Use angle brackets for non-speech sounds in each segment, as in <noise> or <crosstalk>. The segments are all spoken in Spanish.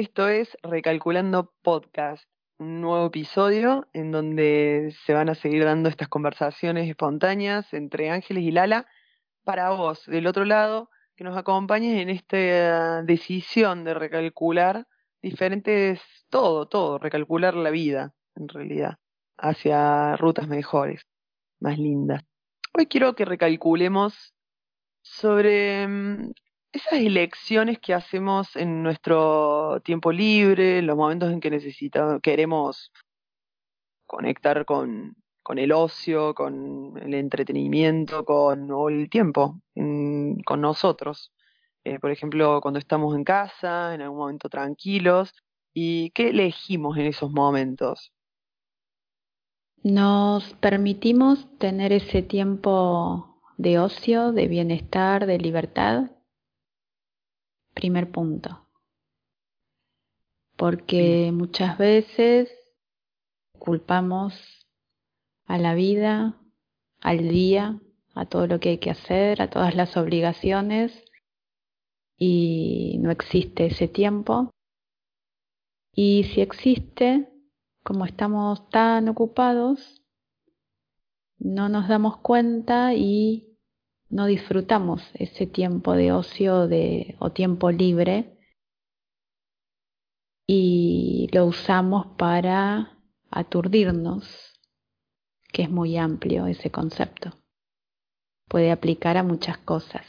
Esto es Recalculando Podcast, un nuevo episodio en donde se van a seguir dando estas conversaciones espontáneas entre Ángeles y Lala para vos, del otro lado, que nos acompañes en esta decisión de recalcular diferentes, todo, todo, recalcular la vida, en realidad, hacia rutas mejores, más lindas. Hoy quiero que recalculemos sobre mm, esas elecciones que hacemos en nuestro tiempo libre, en los momentos en que necesitamos, queremos conectar con, el ocio, con el entretenimiento, con el tiempo, con nosotros. Eh, por ejemplo, cuando estamos en casa, en algún momento tranquilos, ¿y qué elegimos en esos momentos? Nos permitimos tener ese tiempo de ocio, de bienestar, de libertad. Primer punto. Porque muchas veces culpamos a la vida, al día, a todo lo que hay que hacer, a todas las obligaciones y no existe ese tiempo. Y si existe, como estamos tan ocupados, no nos damos cuenta y no disfrutamos ese tiempo de ocio de, o tiempo libre y lo usamos para aturdirnos, que es muy amplio ese concepto. Puede aplicar a muchas cosas.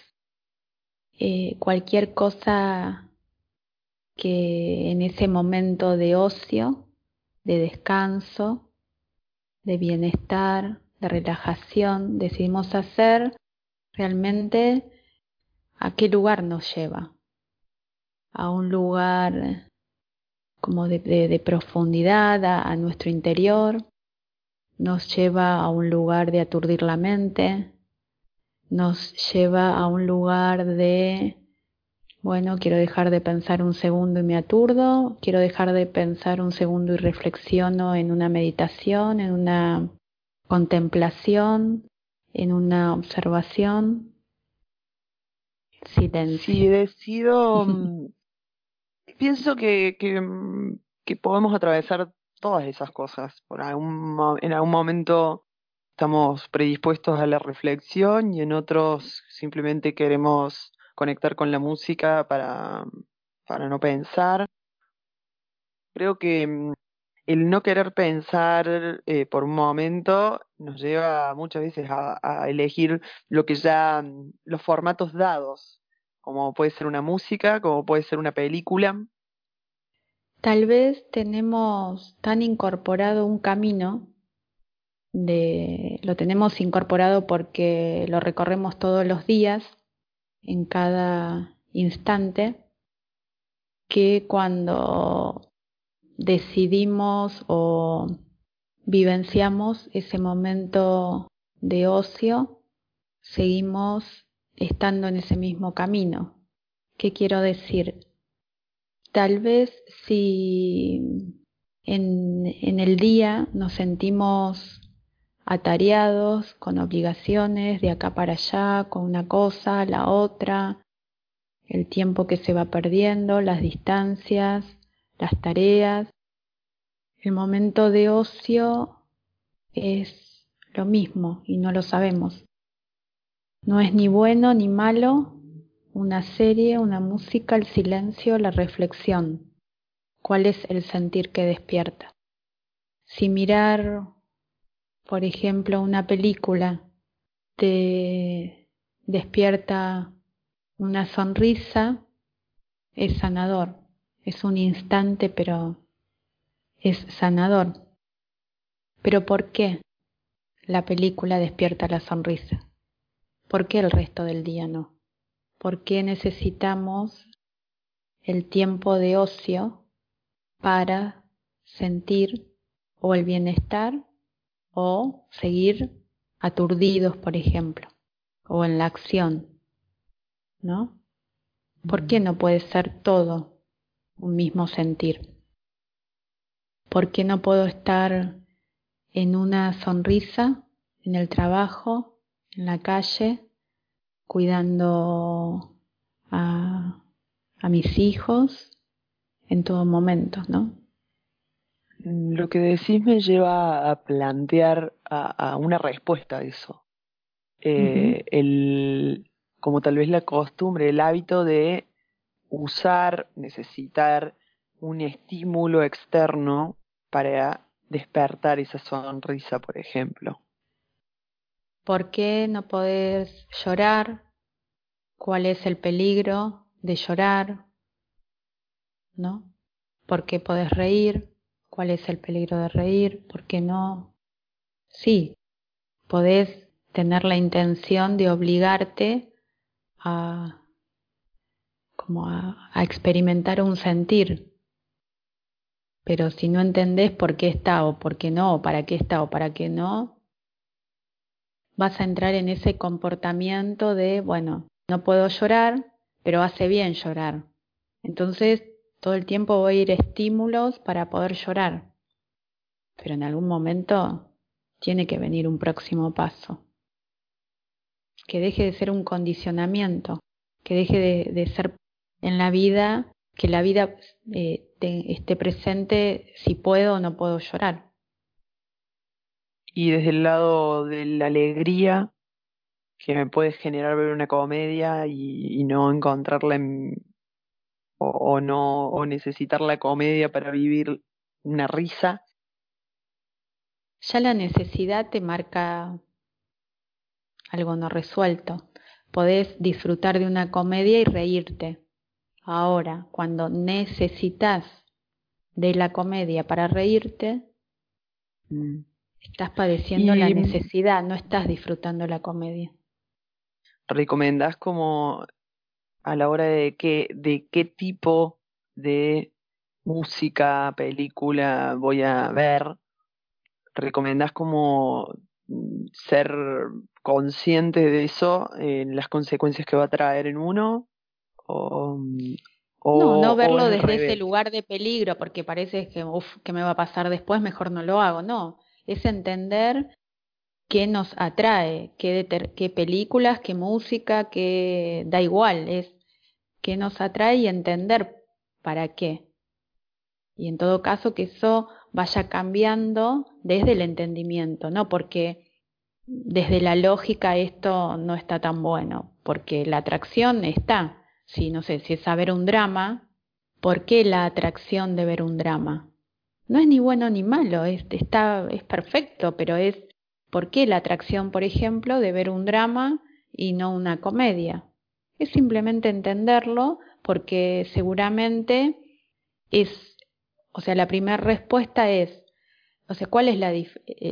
Eh, cualquier cosa que en ese momento de ocio de descanso, de bienestar, de relajación, decidimos hacer, realmente a qué lugar nos lleva. A un lugar como de, profundidad, a nuestro interior, nos lleva a un lugar de aturdir la mente, nos lleva a un lugar de bueno, quiero dejar de pensar un segundo y me aturdo, quiero dejar de pensar un segundo y reflexiono en una meditación, en una contemplación, en una observación. Silencio. Si decido, <laughs> mm, pienso que, que, mm, que, podemos atravesar todas esas cosas. Por algún, en algún momento estamos predispuestos a la reflexión y en otros simplemente queremos conectar con la música para, para no pensar. Creo que mm, el no querer pensar eh, por un momento nos lleva muchas veces a, elegir lo que ya, mm, los formatos dados, como puede ser una música, como puede ser una película. Tal vez tenemos tan incorporado un camino de lo tenemos incorporado porque lo recorremos todos los días en cada instante que cuando decidimos o vivenciamos ese momento de ocio, seguimos estando en ese mismo camino. ¿Qué quiero decir? Tal vez si en, el día nos sentimos atareados, con obligaciones de acá para allá, con una cosa, la otra, el tiempo que se va perdiendo, las distancias, las tareas. El momento de ocio es lo mismo y no lo sabemos. No es ni bueno ni malo una serie, una música, el silencio, la reflexión. ¿Cuál es el sentir que despierta? Si mirar por ejemplo, una película te despierta una sonrisa, es sanador. Es un instante, pero es sanador. Pero ¿por qué la película despierta la sonrisa? ¿Por qué el resto del día no? ¿Por qué necesitamos el tiempo de ocio para sentir o el bienestar o seguir aturdidos, por ejemplo, o en la acción, ¿no? ¿Por qué no puede ser todo un mismo sentir? ¿Por qué no puedo estar en una sonrisa, en el trabajo, en la calle, cuidando a, a mis hijos, en todo momento, ¿no? Lo que decís me lleva a plantear a, una respuesta a eso. Eh, el, como tal vez la costumbre, el hábito de usar, necesitar un estímulo externo para despertar esa sonrisa, por ejemplo. ¿Por qué no podés llorar? ¿Cuál es el peligro de llorar? ¿No? ¿Por qué podés reír? ¿Cuál es el peligro de reír? ¿Por qué no? Sí, podés tener la intención de obligarte a como a, experimentar un sentir, pero si no entendés por qué está o por qué no, o para qué está o para qué no, vas a entrar en ese comportamiento de, bueno, no puedo llorar, pero hace bien llorar. Entonces, todo el tiempo voy a ir estímulos para poder llorar. Pero en algún momento tiene que venir un próximo paso. Que deje de ser un condicionamiento, que deje de, ser en la vida, que la vida eh, esté presente si puedo o no puedo llorar. Y desde el lado de la alegría que me puede generar ver una comedia y, no encontrarla en, o, no o necesitar la comedia para vivir una risa. Ya la necesidad te marca algo no resuelto. Podés disfrutar de una comedia y reírte, Ahora, cuando necesitas de la comedia para reírte, mm. estás padeciendo la necesidad, no estás disfrutando la comedia. ¿Recomendás como a la hora de qué, de qué tipo de música, película voy a ver? ¿Recomendás como mm, ser consciente de eso, en las consecuencias que va a traer en uno? No, no verlo desde ese lugar de peligro, porque parece que, uf, ¿qué me va a pasar después? Mejor no lo hago. No, es entender qué nos atrae, qué, qué películas, qué música, qué da igual, es qué nos atrae y entender para qué. Y en todo caso que eso vaya cambiando desde el entendimiento, ¿no? Porque desde la lógica esto no está tan bueno, porque la atracción está, si no sé, si es a ver un drama, ¿por qué la atracción de ver un drama? No es ni bueno ni malo, es, está, es perfecto, pero es ¿por qué la atracción, por ejemplo, de ver un drama y no una comedia? Es simplemente entenderlo porque seguramente es, o sea, la primera respuesta es, o sea, ¿cuál es la,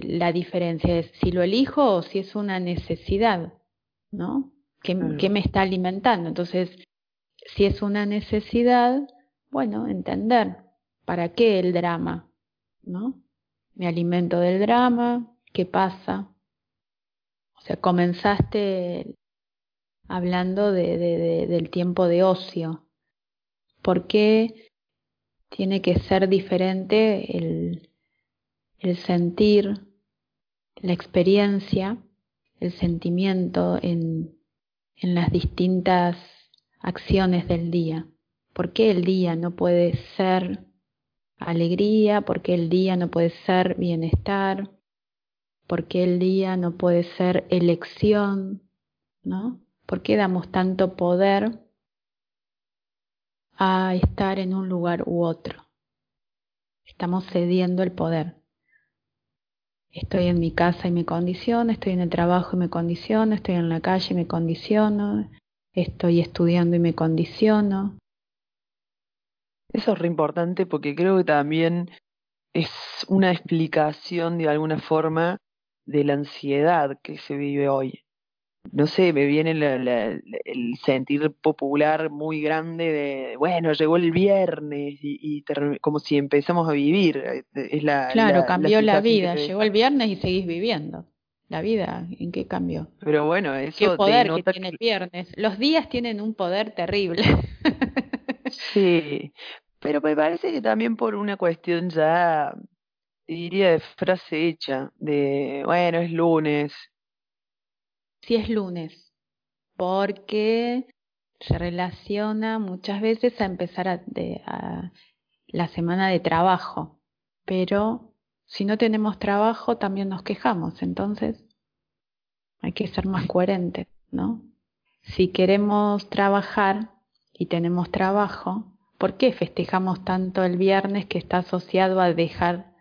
la diferencia? Es si lo elijo o si es una necesidad, ¿no? ¿Qué, ¿Qué, me está alimentando? Entonces, si es una necesidad, bueno, entender para qué el drama, ¿no? Me alimento del drama, ¿qué pasa? O sea, comenzaste hablando de, de, del tiempo de ocio. ¿Por qué tiene que ser diferente el, el sentir, la experiencia, el sentimiento en, en las distintas acciones del día. ¿Por qué el día no puede ser alegría? ¿Por qué el día no puede ser bienestar? ¿Por qué el día no puede ser elección? ¿No? ¿Por qué damos tanto poder a estar en un lugar u otro? Estamos cediendo el poder. Estoy en mi casa y me condiciono, estoy en el trabajo y me condiciono, estoy en la calle y me condiciono, estoy estudiando y me condiciono. Eso es re importante porque creo que también es una explicación de alguna forma de la ansiedad que se vive hoy. No sé, me viene el sentir popular muy grande de, bueno, llegó el viernes y, como si empezamos a vivir. Eh, es la, claro, cambió la vida, llegó el viernes y seguís viviendo la vida, ¿en qué cambió? Pero bueno, eso ¿Qué poder que tiene el viernes. Los días tienen un poder terrible. sí, pero me parece que también por una cuestión ya, diría de frase hecha, de, bueno, es lunes. Sí es lunes, porque se relaciona muchas veces a empezar a, la semana de trabajo, pero si no tenemos trabajo también nos quejamos, entonces hay que ser más coherentes, ¿no? Si queremos trabajar y tenemos trabajo, ¿por qué festejamos tanto el viernes que está asociado a dejar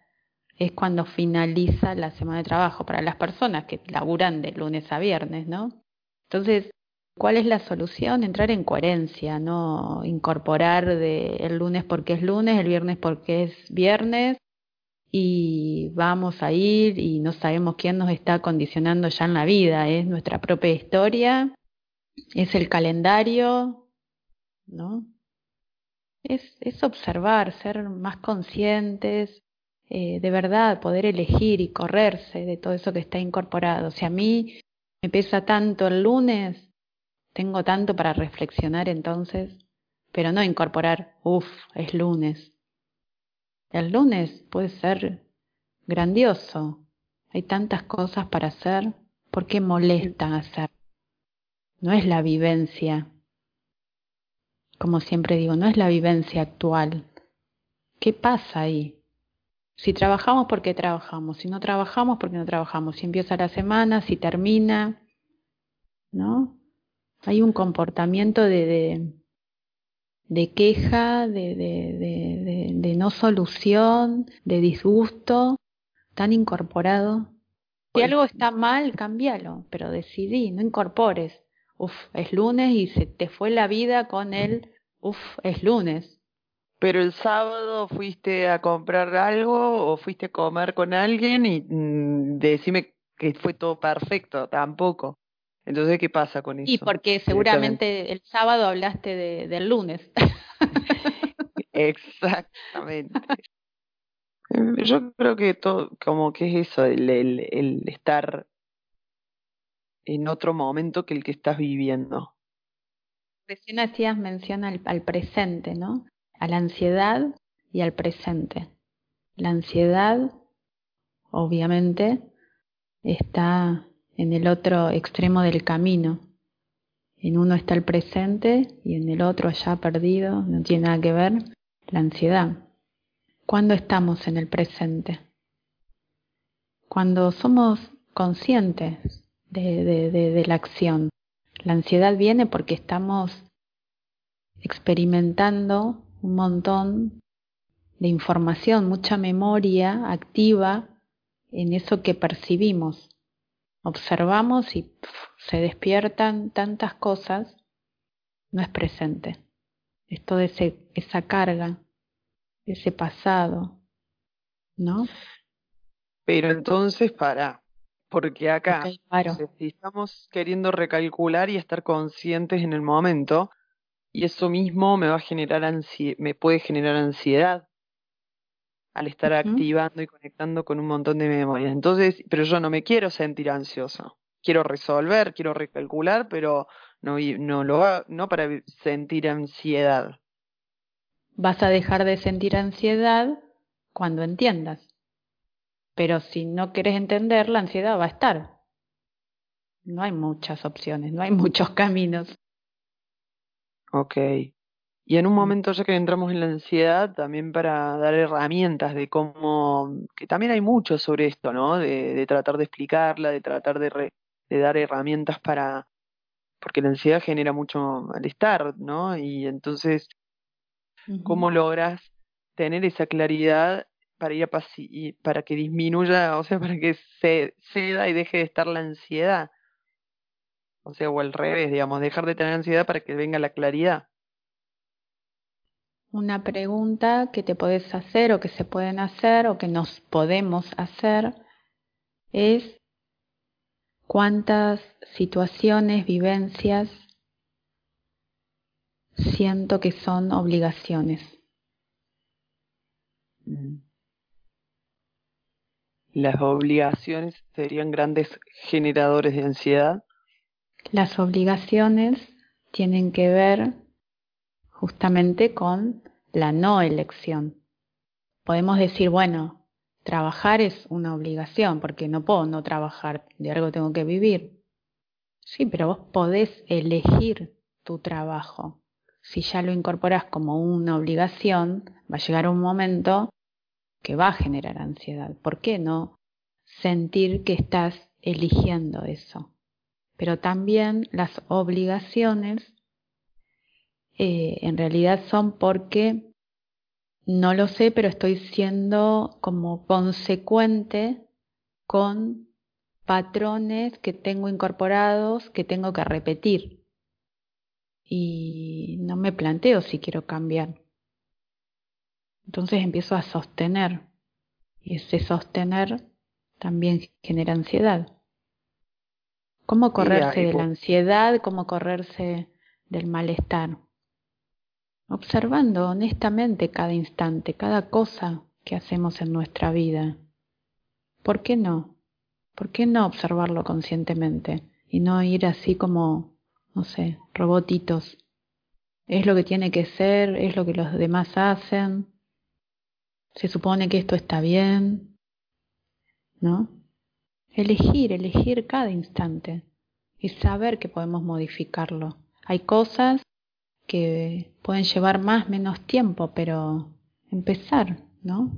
es cuando finaliza la semana de trabajo para las personas que laburan de lunes a viernes, ¿no? Entonces, ¿cuál es la solución? Entrar en coherencia, no incorporar de el lunes porque es lunes, el viernes porque es viernes y vamos a ir y no sabemos quién nos está condicionando ya en la vida, es nuestra propia historia, es el calendario, ¿no? Es, es observar, ser más conscientes, eh, de verdad poder elegir y correrse de todo eso que está incorporado. Si a mí me pesa tanto el lunes, tengo tanto para reflexionar entonces, pero no incorporar, uff, es lunes. El lunes puede ser grandioso, hay tantas cosas para hacer, ¿por qué molesta hacer? No es la vivencia, como siempre digo, no es la vivencia actual. ¿Qué pasa ahí? Si trabajamos, ¿por qué trabajamos? Si no trabajamos, ¿por qué no trabajamos? Si empieza la semana, si termina, ¿no? Hay un comportamiento de, de, queja, de, de, de, no solución, de disgusto, tan incorporado. Si algo está mal, cámbialo, pero decidí, no incorpores. Uf, es lunes y se te fue la vida con el, uf, es lunes. Pero el sábado fuiste a comprar algo o fuiste a comer con alguien y mm, decime que fue todo perfecto, tampoco. Entonces, ¿qué pasa con eso? Y porque seguramente el sábado hablaste de, del lunes. <laughs> Exactamente. Yo creo que todo, como que es eso, el, el, el estar en otro momento que el que estás viviendo. Recién hacías mención al, al presente, ¿no? a la ansiedad y al presente. La ansiedad, obviamente, está en el otro extremo del camino. En uno está el presente y en el otro allá perdido, no tiene nada que ver, la ansiedad. ¿Cuándo estamos en el presente? Cuando somos conscientes de, de, de la acción. La ansiedad viene porque estamos experimentando un montón de información, mucha memoria activa en eso que percibimos. Observamos y se despiertan tantas cosas, no es presente. Es toda esa carga, ese pasado, ¿no? Pero entonces, para, porque acá, si estamos queriendo recalcular y estar conscientes en el momento, y eso mismo me va a generar me puede generar ansiedad al estar activando y conectando con un montón de memorias. Entonces, pero yo no me quiero sentir ansioso. Quiero resolver, quiero recalcular, pero no, no lo va, no para sentir ansiedad. Vas a dejar de sentir ansiedad cuando entiendas. Pero si no quieres entender, la ansiedad va a estar. No hay muchas opciones, no hay <laughs> muchos caminos. Ok. Y en un momento ya que entramos en la ansiedad, también para dar herramientas de cómo, que también hay mucho sobre esto, ¿no? De, de tratar de explicarla, de tratar de, de dar herramientas para, porque la ansiedad genera mucho malestar, ¿no? Y entonces, ¿cómo logras tener esa claridad para ir a y para que disminuya, o sea, <laughs> para que se ceda y deje de estar la ansiedad? O sea, o al revés, digamos, dejar de tener ansiedad para que venga la claridad. Una pregunta que te puedes hacer o que se pueden hacer o que nos podemos hacer es cuántas situaciones, vivencias siento que son obligaciones. Mm. Las obligaciones serían grandes generadores de ansiedad. Las obligaciones tienen que ver justamente con la no elección. Podemos decir, bueno, trabajar es una obligación porque no puedo no trabajar, de algo tengo que vivir. Sí, pero vos podés elegir tu trabajo. si ya lo incorporas como una obligación, va a llegar un momento que va a generar ansiedad. ¿Por qué no sentir que estás eligiendo eso? Pero también las obligaciones eh, en realidad son porque no lo sé, pero estoy siendo como consecuente con patrones que tengo incorporados que tengo que repetir. Y no me planteo si quiero cambiar. Entonces empiezo a sostener. Y ese sostener también genera ansiedad. ¿Cómo correrse de la ansiedad? ¿Cómo correrse del malestar? Observando honestamente cada instante, cada cosa que hacemos en nuestra vida. ¿Por qué no? ¿Por qué no observarlo conscientemente y no ir así como, no sé, robotitos? Es lo que tiene que ser, es lo que los demás hacen, se supone que esto está bien, ¿no? Elegir, elegir cada instante y saber que podemos modificarlo. Hay cosas que pueden llevar más, menos tiempo, pero empezar, ¿no?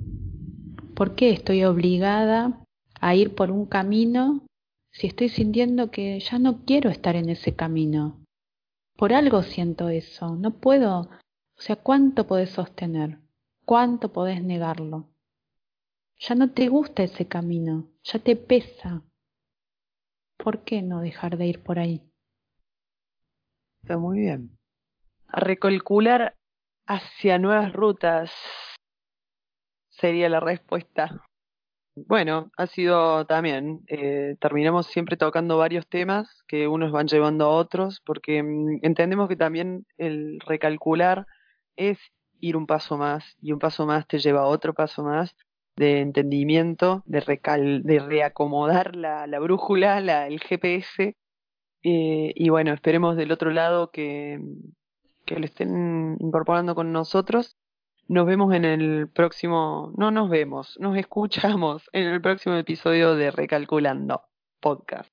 ¿Por qué estoy obligada a ir por un camino si estoy sintiendo que ya no quiero estar en ese camino? Por algo siento eso, no puedo, o sea, ¿cuánto podés sostener? ¿Cuánto podés negarlo? Ya no te gusta ese camino, ya te pesa. ¿Por qué no dejar de ir por ahí? Está muy bien. Recalcular hacia nuevas rutas sería la respuesta. Bueno, ha sido también, eh, terminamos siempre tocando varios temas que unos van llevando a otros, porque mm, entendemos que también el recalcular es ir un paso más y un paso más te lleva a otro paso más de entendimiento, de, recal de reacomodar la, la brújula, la, el GPS. Eh, y bueno, esperemos del otro lado que, que lo estén incorporando con nosotros. Nos vemos en el próximo, no nos vemos, nos <laughs> escuchamos en el próximo episodio de Recalculando Podcast.